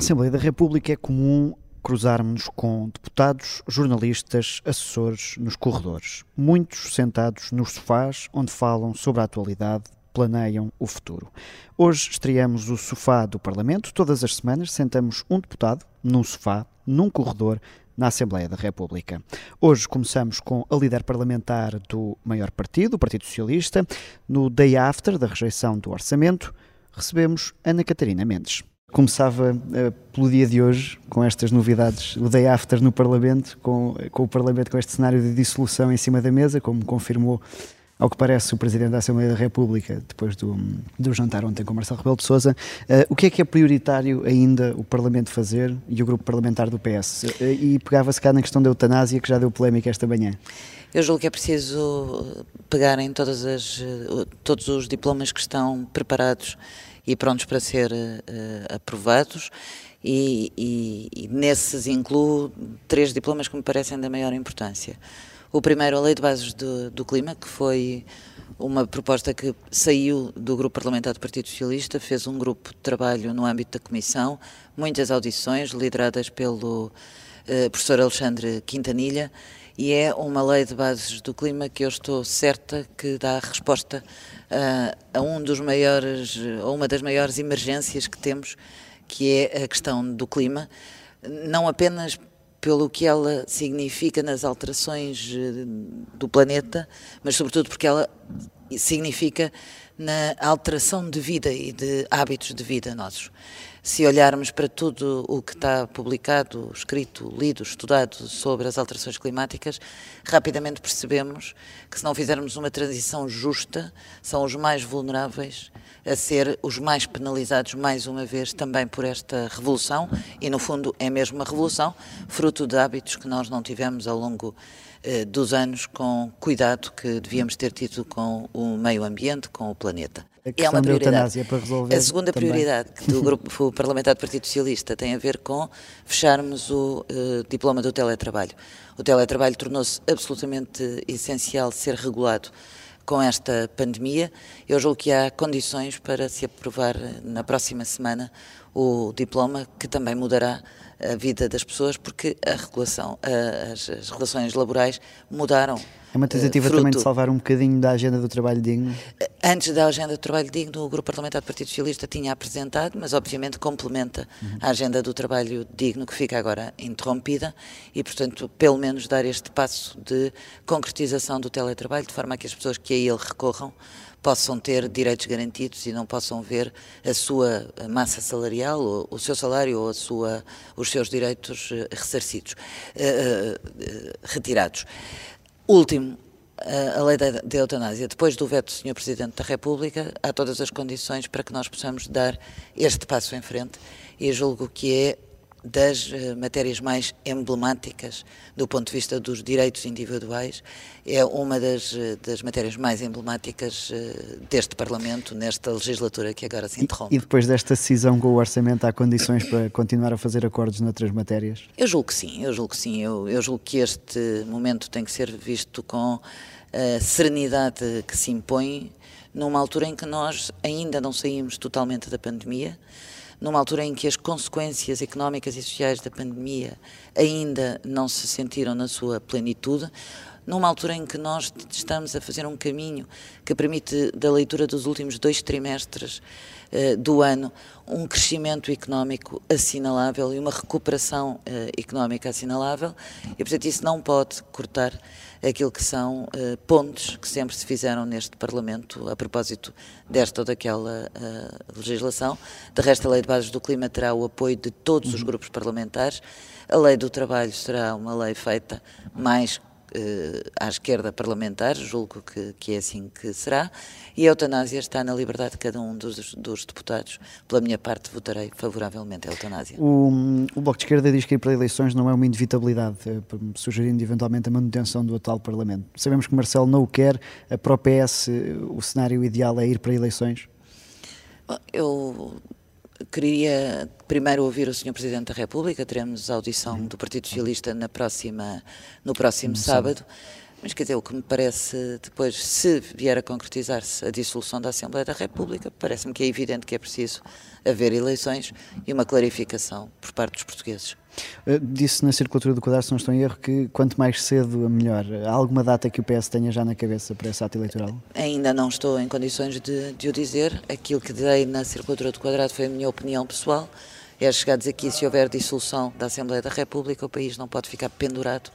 Assembleia da República é comum cruzarmos com deputados, jornalistas, assessores nos corredores, muitos sentados nos sofás onde falam sobre a atualidade, planeiam o futuro. Hoje estreamos o sofá do Parlamento. Todas as semanas sentamos um deputado num sofá, num corredor, na Assembleia da República. Hoje começamos com a líder parlamentar do maior partido, o Partido Socialista. No day after da rejeição do orçamento, recebemos Ana Catarina Mendes. Começava uh, pelo dia de hoje, com estas novidades, o day after no Parlamento, com, com o Parlamento com este cenário de dissolução em cima da mesa, como confirmou ao que parece, o Presidente da Assembleia da República, depois do, do jantar ontem com Marcelo Rebelo de Sousa, uh, o que é que é prioritário ainda o Parlamento fazer e o grupo parlamentar do PS? Uh, eh, e pegava-se cá na questão da eutanásia, que já deu polémica esta manhã. Eu julgo que é preciso pegar em todas as, todos os diplomas que estão preparados e prontos para ser uh, aprovados. E, e, e nesses incluo três diplomas que me parecem da maior importância. O primeiro, a Lei de Bases do, do Clima, que foi uma proposta que saiu do grupo parlamentar do Partido Socialista, fez um grupo de trabalho no âmbito da Comissão, muitas audições lideradas pelo uh, professor Alexandre Quintanilha, e é uma lei de bases do clima que eu estou certa que dá resposta uh, a um dos maiores, a uma das maiores emergências que temos, que é a questão do clima, não apenas pelo que ela significa nas alterações eh, do planeta, mas sobretudo porque ela significa na alteração de vida e de hábitos de vida nossos. Se olharmos para tudo o que está publicado, escrito, lido, estudado sobre as alterações climáticas, rapidamente percebemos que se não fizermos uma transição justa, são os mais vulneráveis a ser os mais penalizados, mais uma vez, também por esta revolução, e no fundo é mesmo uma revolução, fruto de hábitos que nós não tivemos ao longo dos anos com cuidado que devíamos ter tido com o meio ambiente, com o planeta é uma prioridade. para resolver. A segunda também. prioridade do grupo parlamentar do Partido Socialista tem a ver com fecharmos o uh, diploma do teletrabalho. O teletrabalho tornou-se absolutamente essencial ser regulado com esta pandemia. Eu julgo que há condições para se aprovar na próxima semana o diploma, que também mudará a vida das pessoas, porque a regulação, as, as relações laborais mudaram. É uma tentativa fruto, também de salvar um bocadinho da agenda do trabalho digno? Antes da agenda do trabalho digno, o Grupo Parlamentar do Partido Socialista tinha apresentado, mas obviamente complementa uhum. a agenda do trabalho digno, que fica agora interrompida, e portanto, pelo menos dar este passo de concretização do teletrabalho, de forma a que as pessoas que a ele recorram possam ter direitos garantidos e não possam ver a sua massa salarial, o seu salário ou sua, os seus direitos eh, ressarcidos, uh, uh, retirados. Último, a lei da, da eutanásia, depois do veto do Sr. Presidente da República, há todas as condições para que nós possamos dar este passo em frente e julgo que é das uh, matérias mais emblemáticas do ponto de vista dos direitos individuais, é uma das, uh, das matérias mais emblemáticas uh, deste Parlamento, nesta legislatura que agora se interrompe. E, e, depois desta decisão com o Orçamento, há condições para continuar a fazer acordos noutras matérias? Eu julgo que sim, eu julgo que sim. Eu, eu julgo que este momento tem que ser visto com a serenidade que se impõe numa altura em que nós ainda não saímos totalmente da pandemia, numa altura em que as consequências económicas e sociais da pandemia ainda não se sentiram na sua plenitude, numa altura em que nós estamos a fazer um caminho que permite, da leitura dos últimos dois trimestres uh, do ano, um crescimento económico assinalável e uma recuperação uh, económica assinalável, e portanto isso não pode cortar aquilo que são uh, pontes que sempre se fizeram neste Parlamento a propósito desta ou daquela legislação. De resto, a Lei de Bases do Clima terá o apoio de todos os uhum. grupos parlamentares. A Lei do Trabalho será uma lei feita mais eh, à esquerda parlamentar, julgo que, que é assim que será, e a eutanásia está na liberdade de cada um dos, dos deputados. Pela minha parte, votarei favoravelmente a eutanásia. O, o Bloco de Esquerda diz que ir para eleições não é uma inevitabilidade, é, sugerindo eventualmente a manutenção do atual Parlamento. Sabemos que Marcelo não o quer, para o PS o cenário ideal é ir para eleições? Eu Queria primeiro ouvir o Sr. Presidente da República, teremos audição do Partido Socialista na próxima, no próximo sábado. Mas quer dizer, o que me parece depois, se vier a concretizar-se a dissolução da Assembleia da República, parece-me que é evidente que é preciso haver eleições e uma clarificação por parte dos portugueses. Uh, disse na circulatura do quadro, se não estou em erro, que quanto mais cedo, melhor. Há alguma data que o PS tenha já na cabeça para esse ato eleitoral? Ainda não estou em condições de, de o dizer. Aquilo que dei na circulatura do quadrado foi a minha opinião pessoal. É chegados aqui, se houver dissolução da Assembleia da República, o país não pode ficar pendurado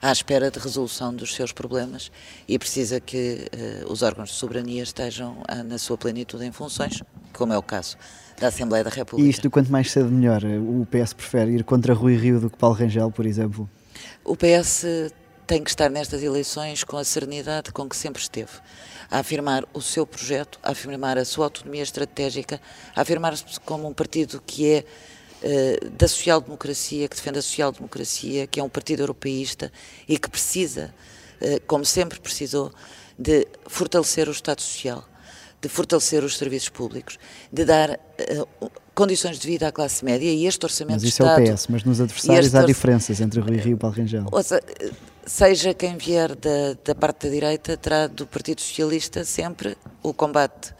à espera de resolução dos seus problemas e precisa que uh, os órgãos de soberania estejam uh, na sua plenitude em funções, como é o caso da Assembleia da República. E isto, quanto mais cedo, melhor. O PS prefere ir contra Rui Rio do que Paulo Rangel, por exemplo? O PS tem que estar nestas eleições com a serenidade com que sempre esteve. A afirmar o seu projeto, a afirmar a sua autonomia estratégica, a afirmar-se como um partido que é uh, da social-democracia, que defende a social-democracia, que é um partido europeísta e que precisa, uh, como sempre precisou, de fortalecer o Estado Social, de fortalecer os serviços públicos, de dar uh, condições de vida à classe média e este orçamento mas isso de Estado... é o PS, mas nos adversários há diferenças entre Rui Rio e Paulo Rangel. Ouça, seja quem vier da, da parte da direita, terá do Partido Socialista sempre o combate eh,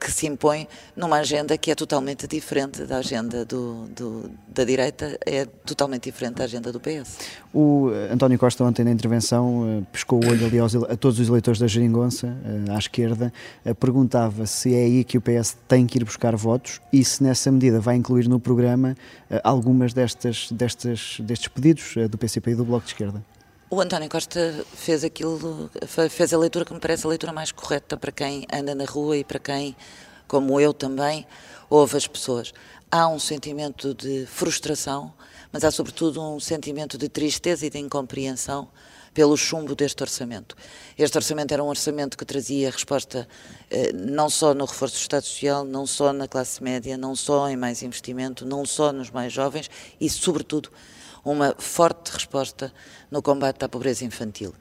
que se impõe numa agenda que é totalmente diferente da agenda do, do, da direita, é totalmente diferente da agenda do PS. O eh, António Costa ontem na intervenção eh, pescou o olho ali aos, a todos os eleitores da Geringonça, à esquerda, perguntava se é aí que o PS tem que ir buscar votos e se nessa medida vai incluir no programa algumas destas, destas, destes pedidos do PCP e do Bloco de Esquerda. O António Costa fez aquilo, fez a leitura que me parece a leitura mais correta para quem anda na rua e para quem, como eu também, ouve as pessoas. Há um sentimento de frustração, mas há sobretudo um sentimento de tristeza e de incompreensão pelo chumbo deste orçamento. Este orçamento era um orçamento que trazia resposta eh, não só no reforço do Estado Social, não só na classe média, não só em mais investimento, não só nos mais jovens e, sobretudo, uma forte resposta no combate à pobreza infantil.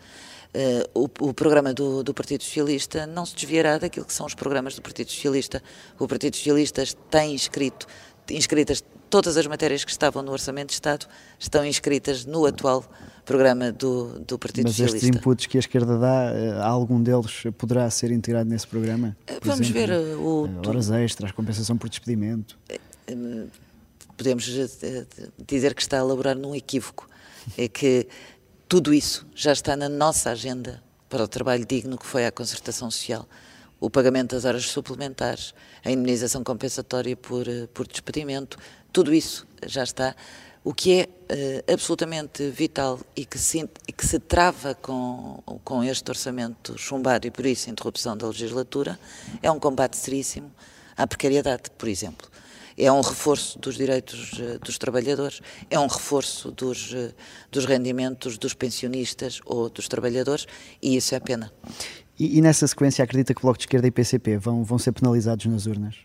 Uh, o, o, programa do, do, Partido Socialista não se desviará daquilo que são os programas do Partido Socialista. O Partido Socialista tem inscrito, inscritas todas as matérias que estavam no Orçamento de Estado, estão inscritas no atual programa do, do Partido Mas Socialista. Mas estes inputs que a esquerda dá, eh, algum deles poderá ser integrado nesse programa? Vamos exemplo, ver o... Horas extras, compensação por despedimento podemos eh, dizer que está a elaborar num equívoco. É que tudo isso já está na nossa agenda para o trabalho digno que foi a concertação social. O pagamento das horas suplementares, a indemnização compensatória por, eh, por despedimento, tudo isso já está. O que é uh, absolutamente vital e que, se, que se trava com, com este orçamento chumbado e por isso interrupção da legislatura é um combate seríssimo à precariedade, por exemplo é um reforço dos direitos uh, dos trabalhadores, é um reforço dos, uh, dos rendimentos dos pensionistas ou dos trabalhadores e isso é pena. E, e, nessa sequência acredita que o Bloco de Esquerda e PCP vão, vão ser penalizados nas urnas?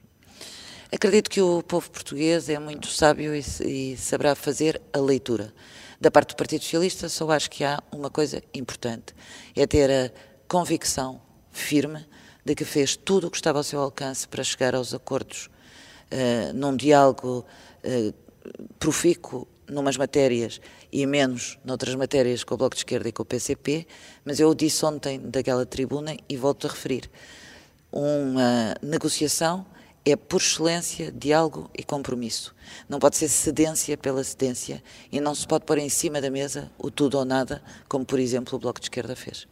Acredito que o povo português é muito sábio e, e saberá fazer a leitura. Da parte do Partido Socialista, só acho que há uma coisa importante: é ter a convicção firme de que fez tudo o que estava ao seu alcance para chegar aos acordos uh, num diálogo uh, profícuo numas matérias e menos noutras matérias com o Bloco de Esquerda e com o PCP, mas eu o disse ontem daquela tribuna e volto a referir. Uma negociação é, por excelência, diálogo e compromisso. Não pode ser cedência pela cedência e não se pode pôr em cima da mesa o tudo ou nada, como, por exemplo, o Bloco de Esquerda fez.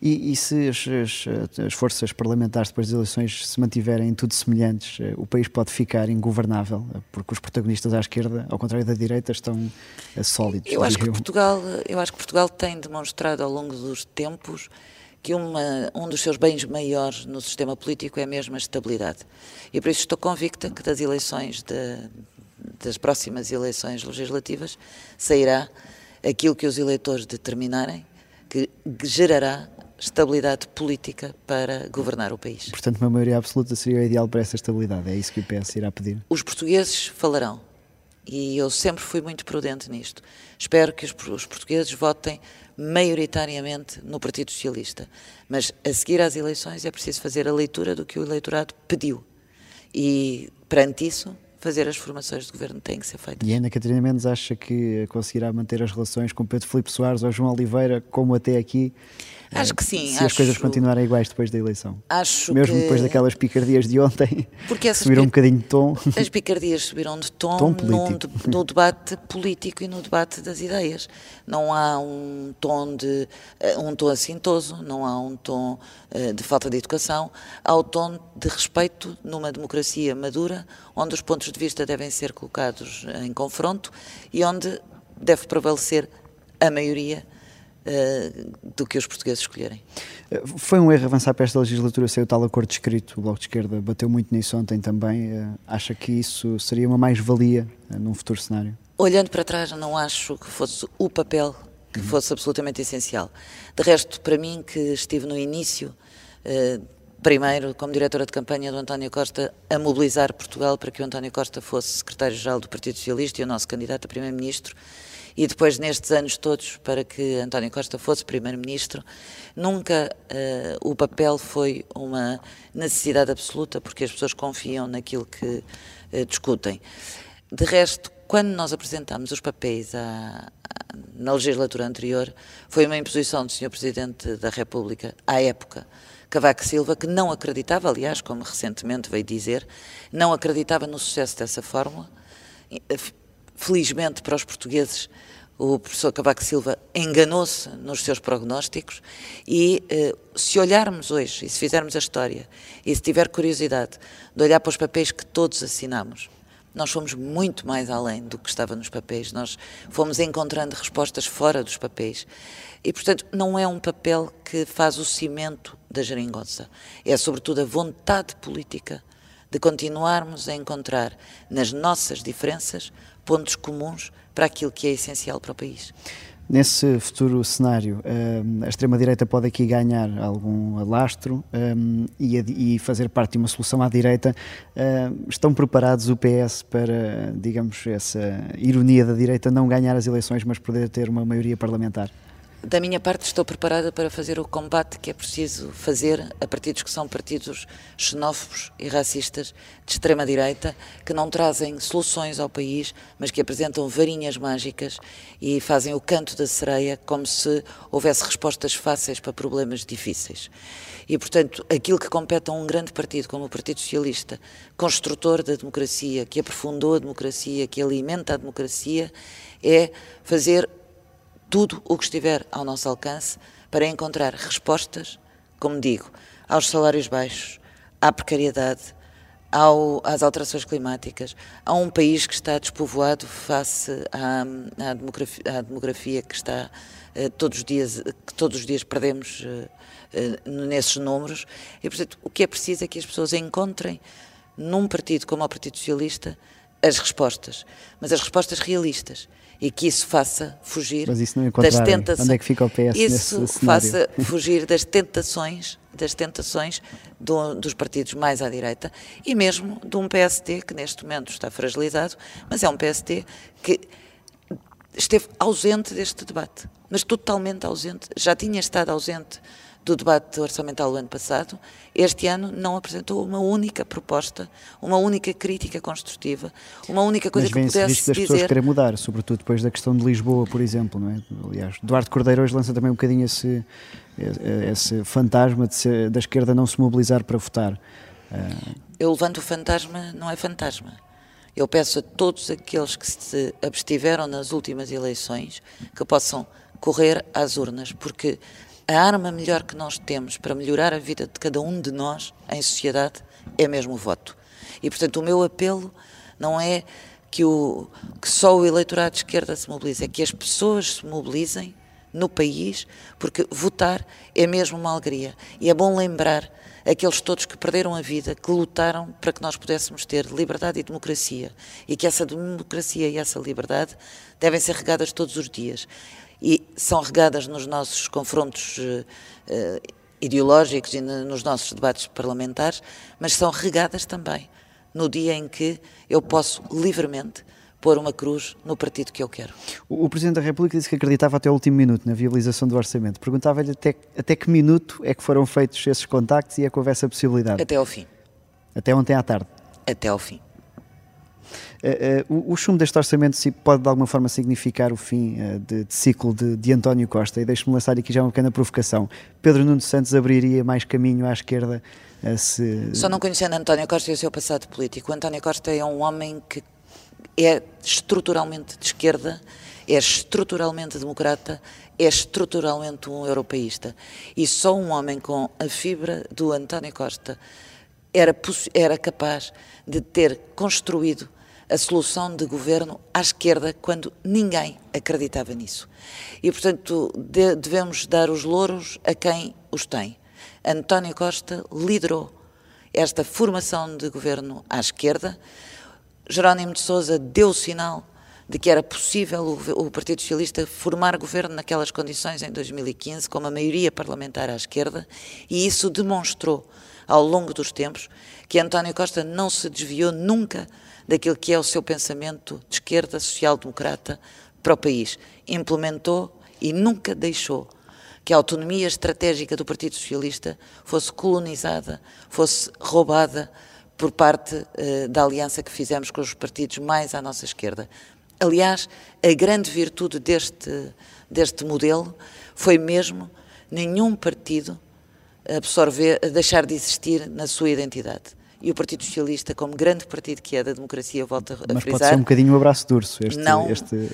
E, e se as, as, as, forças parlamentares depois das eleições se mantiverem tudo semelhantes, eh, o país pode ficar ingovernável, porque os protagonistas à esquerda, ao contrário da direita, estão eh, sólidos. Eu acho que Portugal, eu acho que Portugal tem demonstrado ao longo dos tempos que uma, um dos seus bens maiores no sistema político é mesmo a estabilidade. E por isso estou convicta que das eleições, de, das próximas eleições legislativas, sairá aquilo que os eleitores determinarem, que gerará estabilidade política para governar o país. Portanto, uma maioria absoluta seria o ideal para essa estabilidade. É isso que o PS irá pedir? Os portugueses falarão. E eu sempre fui muito prudente nisto. Espero que os, os portugueses votem maioritariamente no Partido Socialista. Mas a seguir às eleições é preciso fazer a leitura do que o eleitorado pediu. E perante isso fazer as formações de governo têm que ser feitas. E ainda Catarina Mendes acha que conseguirá manter as relações com Pedro Filipe Soares ou João Oliveira como até aqui? Acho que sim. Se acho, as coisas continuarem iguais depois da eleição. Acho Mesmo que... depois daquelas picardias de ontem, Porque subiram um bocadinho de tom. As picardias subiram de tom, Tom político. no debate político e no debate das ideias. Não há um tom de eh, um tom assintoso, não há um tom eh, de falta de educação, há o tom de respeito numa democracia madura, onde os pontos de vista devem ser colocados em confronto e onde deve prevalecer a maioria eh, do que os portugueses escolherem. Foi um erro avançar para esta legislatura sem o tal acordo escrito. O Bloco de Esquerda bateu muito nisso ontem também. Eh, Acha que isso seria uma mais-valia eh, num futuro cenário? Olhando para trás, não acho que fosse o papel que fosse absolutamente essencial. De resto, para mim, que estive no início, eh, primeiro como diretora de campanha do António Costa, a mobilizar Portugal para que o António Costa fosse secretário-geral do Partido Socialista e o nosso candidato a primeiro-ministro, e depois, nestes anos todos, para que António Costa fosse primeiro-ministro, nunca eh, o papel foi uma necessidade absoluta, porque as pessoas confiam naquilo que eh, discutem. De resto, quando nós apresentámos os papéis à- à- na legislatura anterior, foi uma imposição do Sr. Presidente da República, à época, Cavaco Silva, que não acreditava, aliás, como recentemente veio dizer, não acreditava no sucesso dessa fórmula. Felizmente para os portugueses, o professor Cavaco Silva enganou-se nos seus prognósticos e eh, se olharmos hoje, e se fizermos a história, e se tiver curiosidade de olhar para os papéis que todos assinamos, nós fomos muito mais além do que estava nos papéis, nós fomos encontrando respostas fora dos papéis. E, portanto, não é um papel que faz o cimento da geringonça, é sobretudo a vontade política de continuarmos a encontrar nas nossas diferenças pontos comuns para aquilo que é essencial para o país. Nesse futuro cenário, hum, a extrema-direita pode aqui ganhar algum alastro hum, e, fazer parte de uma solução à direita. Hum, Estão preparados o PS para, digamos, essa ironia da direita não ganhar as eleições, mas poder ter uma maioria parlamentar? Da minha parte, estou preparada para fazer o combate que é preciso fazer a partidos que são partidos xenófobos e racistas de extrema-direita, que não trazem soluções ao país, mas que apresentam varinhas mágicas e fazem o canto da sereia como se houvesse respostas fáceis para problemas difíceis. E, portanto, aquilo que compete a um grande partido como o Partido Socialista, construtor da democracia, que aprofundou a democracia, que alimenta a democracia, é fazer tudo o que estiver ao nosso alcance para encontrar respostas, como digo, aos salários baixos, à precariedade, ao, às alterações climáticas, a um país que está despovoado face à, à, demografia, à demografia que está eh, todos os dias que todos os dias perdemos eh, eh, nesses números. E portanto o que é preciso é que as pessoas encontrem num partido como o Partido Socialista as respostas, mas as respostas realistas e que isso faça fugir Mas isso não das tentações. Onde é que fica o PS Isso faça fugir das tentações, das tentações do- dos partidos mais à direita e mesmo de um PSD que neste momento está fragilizado, mas é um PSD que esteve ausente deste debate, mas totalmente ausente. Já tinha estado ausente do debate orçamental do ano passado. Este ano não apresentou uma única proposta, uma única crítica construtiva, uma única coisa Mas que vem esse risco pudesse das pessoas querer mudar, sobretudo depois da questão de Lisboa, por exemplo, não é? Aliás, Duarte Cordeiro hoje lança também um bocadinho esse, esse fantasma de ser- da esquerda não se mobilizar para votar. Ah, Eu levanto o fantasma, não é fantasma. Eu peço a todos aqueles que se abstiveram nas últimas eleições que possam correr às urnas, porque a arma melhor que nós temos para melhorar a vida de cada um de nós em sociedade é mesmo o voto. E, portanto, o meu apelo não é que, o, que só o eleitorado de esquerda se mobilize, é que as pessoas se mobilizem no país, porque votar é mesmo uma alegria. E é bom lembrar aqueles todos que perderam a vida, que lutaram para que nós pudéssemos ter liberdade e democracia. E que essa democracia e essa liberdade devem ser regadas todos os dias. São regadas nos nossos confrontos eh, eh, ideológicos e no- nos nossos debates parlamentares, mas são regadas também no dia em que eu posso livremente pôr uma cruz no partido que eu quero. O, o Presidente da República disse que acreditava até o último minuto na viabilização do orçamento. Perguntava-lhe até, até que minuto é que foram feitos esses contactos e é que houve essa possibilidade. Até ao fim. Até ontem à tarde. Até ao fim. Uh, uh, o, o chumbo deste orçamento pode de alguma forma significar o fim uh, de, de, ciclo de, de António Costa. E deixe-me lançar aqui já uma pequena provocação. Pedro Nuno Santos abriria mais caminho à esquerda se... Só não conhecendo António Costa e o seu passado político. António Costa é um homem que é estruturalmente de esquerda, é estruturalmente democrata, é estruturalmente um europeísta. E só um homem com a fibra do António Costa era, era capaz de ter construído a solução de governo à esquerda quando ninguém acreditava nisso. E, portanto, de, devemos dar os louros a quem os tem. António Costa liderou esta formação de governo à esquerda. Jerónimo de Sousa deu o sinal de que era possível o, Partido Socialista formar governo naquelas condições em 2015, com uma maioria parlamentar à esquerda, e isso demonstrou, ao longo dos tempos, que António Costa não se desviou nunca daquilo que é o seu pensamento de esquerda social-democrata para o país. Implementou e nunca deixou que a autonomia estratégica do Partido Socialista fosse colonizada, fosse roubada por parte uh, da aliança que fizemos com os partidos mais à nossa esquerda. Aliás, a grande virtude deste, deste modelo foi mesmo nenhum partido absorver, deixar de existir na sua identidade. E o Partido Socialista, como grande partido que é da democracia, volta a Mas frisar... Mas pode ser um bocadinho um abraço de urso este... Não, este...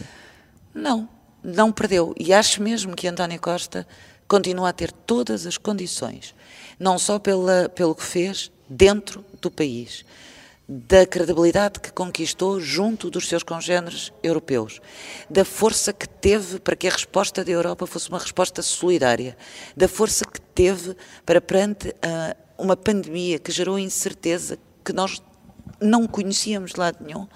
não, não perdeu. E acho mesmo que António Costa continua a ter todas as condições, não só pela, pelo que fez dentro do país, da credibilidade que conquistou junto dos seus congêneres europeus, da força que teve para que a resposta da Europa fosse uma resposta solidária, da força que teve para perante uh, uma pandemia que gerou incerteza que nós não conhecíamos de lado nenhum,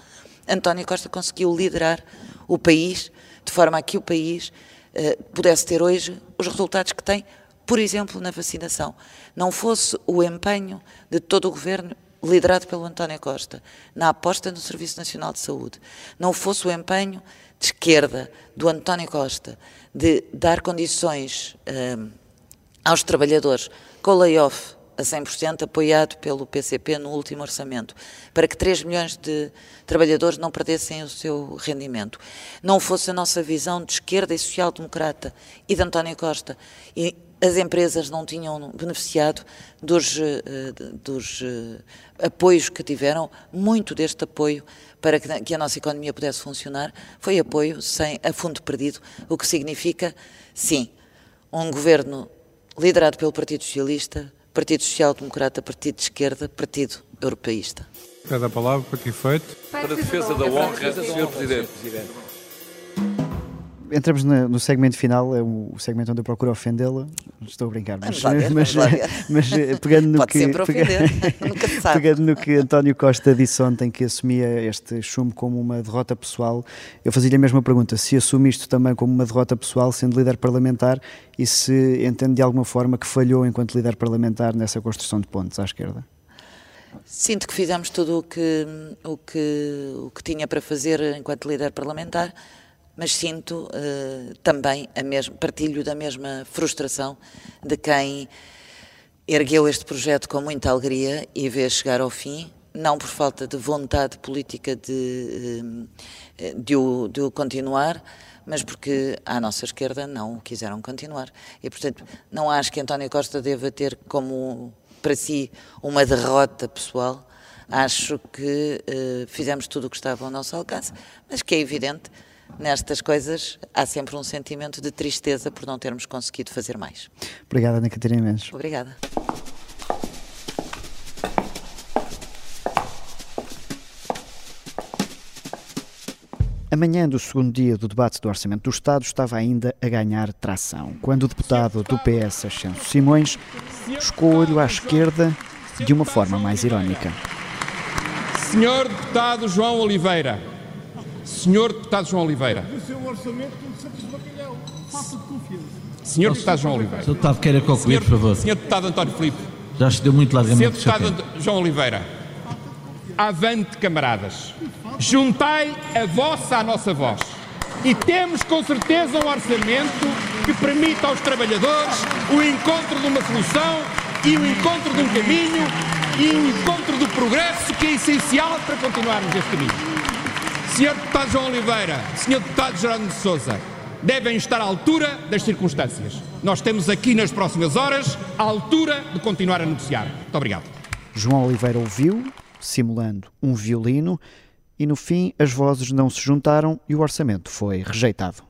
António Costa conseguiu liderar o país de forma a que o país uh, pudesse ter hoje os resultados que tem, por exemplo, na vacinação. Não fosse o empenho de todo o governo liderado pelo António Costa, na aposta no Serviço Nacional de Saúde, não fosse o empenho de esquerda do António Costa de dar condições um, aos trabalhadores com layoff a 100% apoiado pelo PCP no último orçamento, para que 3 milhões de trabalhadores não perdessem o seu rendimento. Não fosse a nossa visão de esquerda e social-democrata e de António Costa e as empresas não tinham beneficiado dos, eh, dos eh, apoios que tiveram, muito deste apoio para que a nossa economia pudesse funcionar foi apoio sem a fundo perdido, o que significa, sim, um governo liderado pelo Partido Socialista, Partido Social Democrata, Partido de Esquerda, Partido Europeísta. Pede a palavra para que efeito? Para a defesa da honra, Sr. Presidente entramos no segmento final, é o segmento onde eu procuro ofendê-la. Estou a brincar, mas, ver, mas, mas, eh, pegando no Pode que pegando, pegando no que António Costa disse ontem que assumia este chumbo como uma derrota pessoal, eu fazia-lhe a mesma pergunta: se assume isto também como uma derrota pessoal, sendo líder parlamentar, e se entende de alguma forma que falhou enquanto líder parlamentar nessa construção de pontes à esquerda? Sinto que fizemos tudo o que, o que, o que tinha para fazer enquanto líder parlamentar mas sinto uh, também a mesma, partilho da mesma frustração de quem ergueu este projeto com muita alegria e vê chegar ao fim, não por falta de vontade política de, eh, de, o, de o continuar, mas porque à nossa esquerda não o quiseram continuar. E, portanto, não acho que António Costa deva ter como para si uma derrota pessoal. Acho que uh, fizemos tudo o que estava ao nosso alcance, mas que é evidente nestas coisas há sempre um sentimento de tristeza por não termos conseguido fazer mais. Obrigada, Ana Catarina Mendes. Obrigada. A manhã do segundo dia do debate do Orçamento do Estado estava ainda a ganhar tração, quando o deputado do PS, Ascenso Simões, buscou o olho à esquerda de uma forma mais irónica. Senhor Deputado João Oliveira, Senhor Deputado João Oliveira. Senhor Deputado João Oliveira. Senhor Deputado, queira concluir, por favor. Senhor Deputado António Filipe. Já se deu muito largamente. Senhor Deputado João Oliveira. Avante, camaradas. Juntai a vossa à nossa voz. E temos com certeza um orçamento que permita aos trabalhadores o encontro de uma solução e o encontro de um caminho e o encontro do progresso que é essencial para continuarmos este caminho. Senhor Deputado João Oliveira, Senhor Deputado Gerardo de Souza, devem estar à altura das circunstâncias. Nós temos aqui nas próximas horas a altura de continuar a negociar. Muito obrigado. João Oliveira ouviu, simulando um violino, e no fim as vozes não se juntaram e o orçamento foi rejeitado.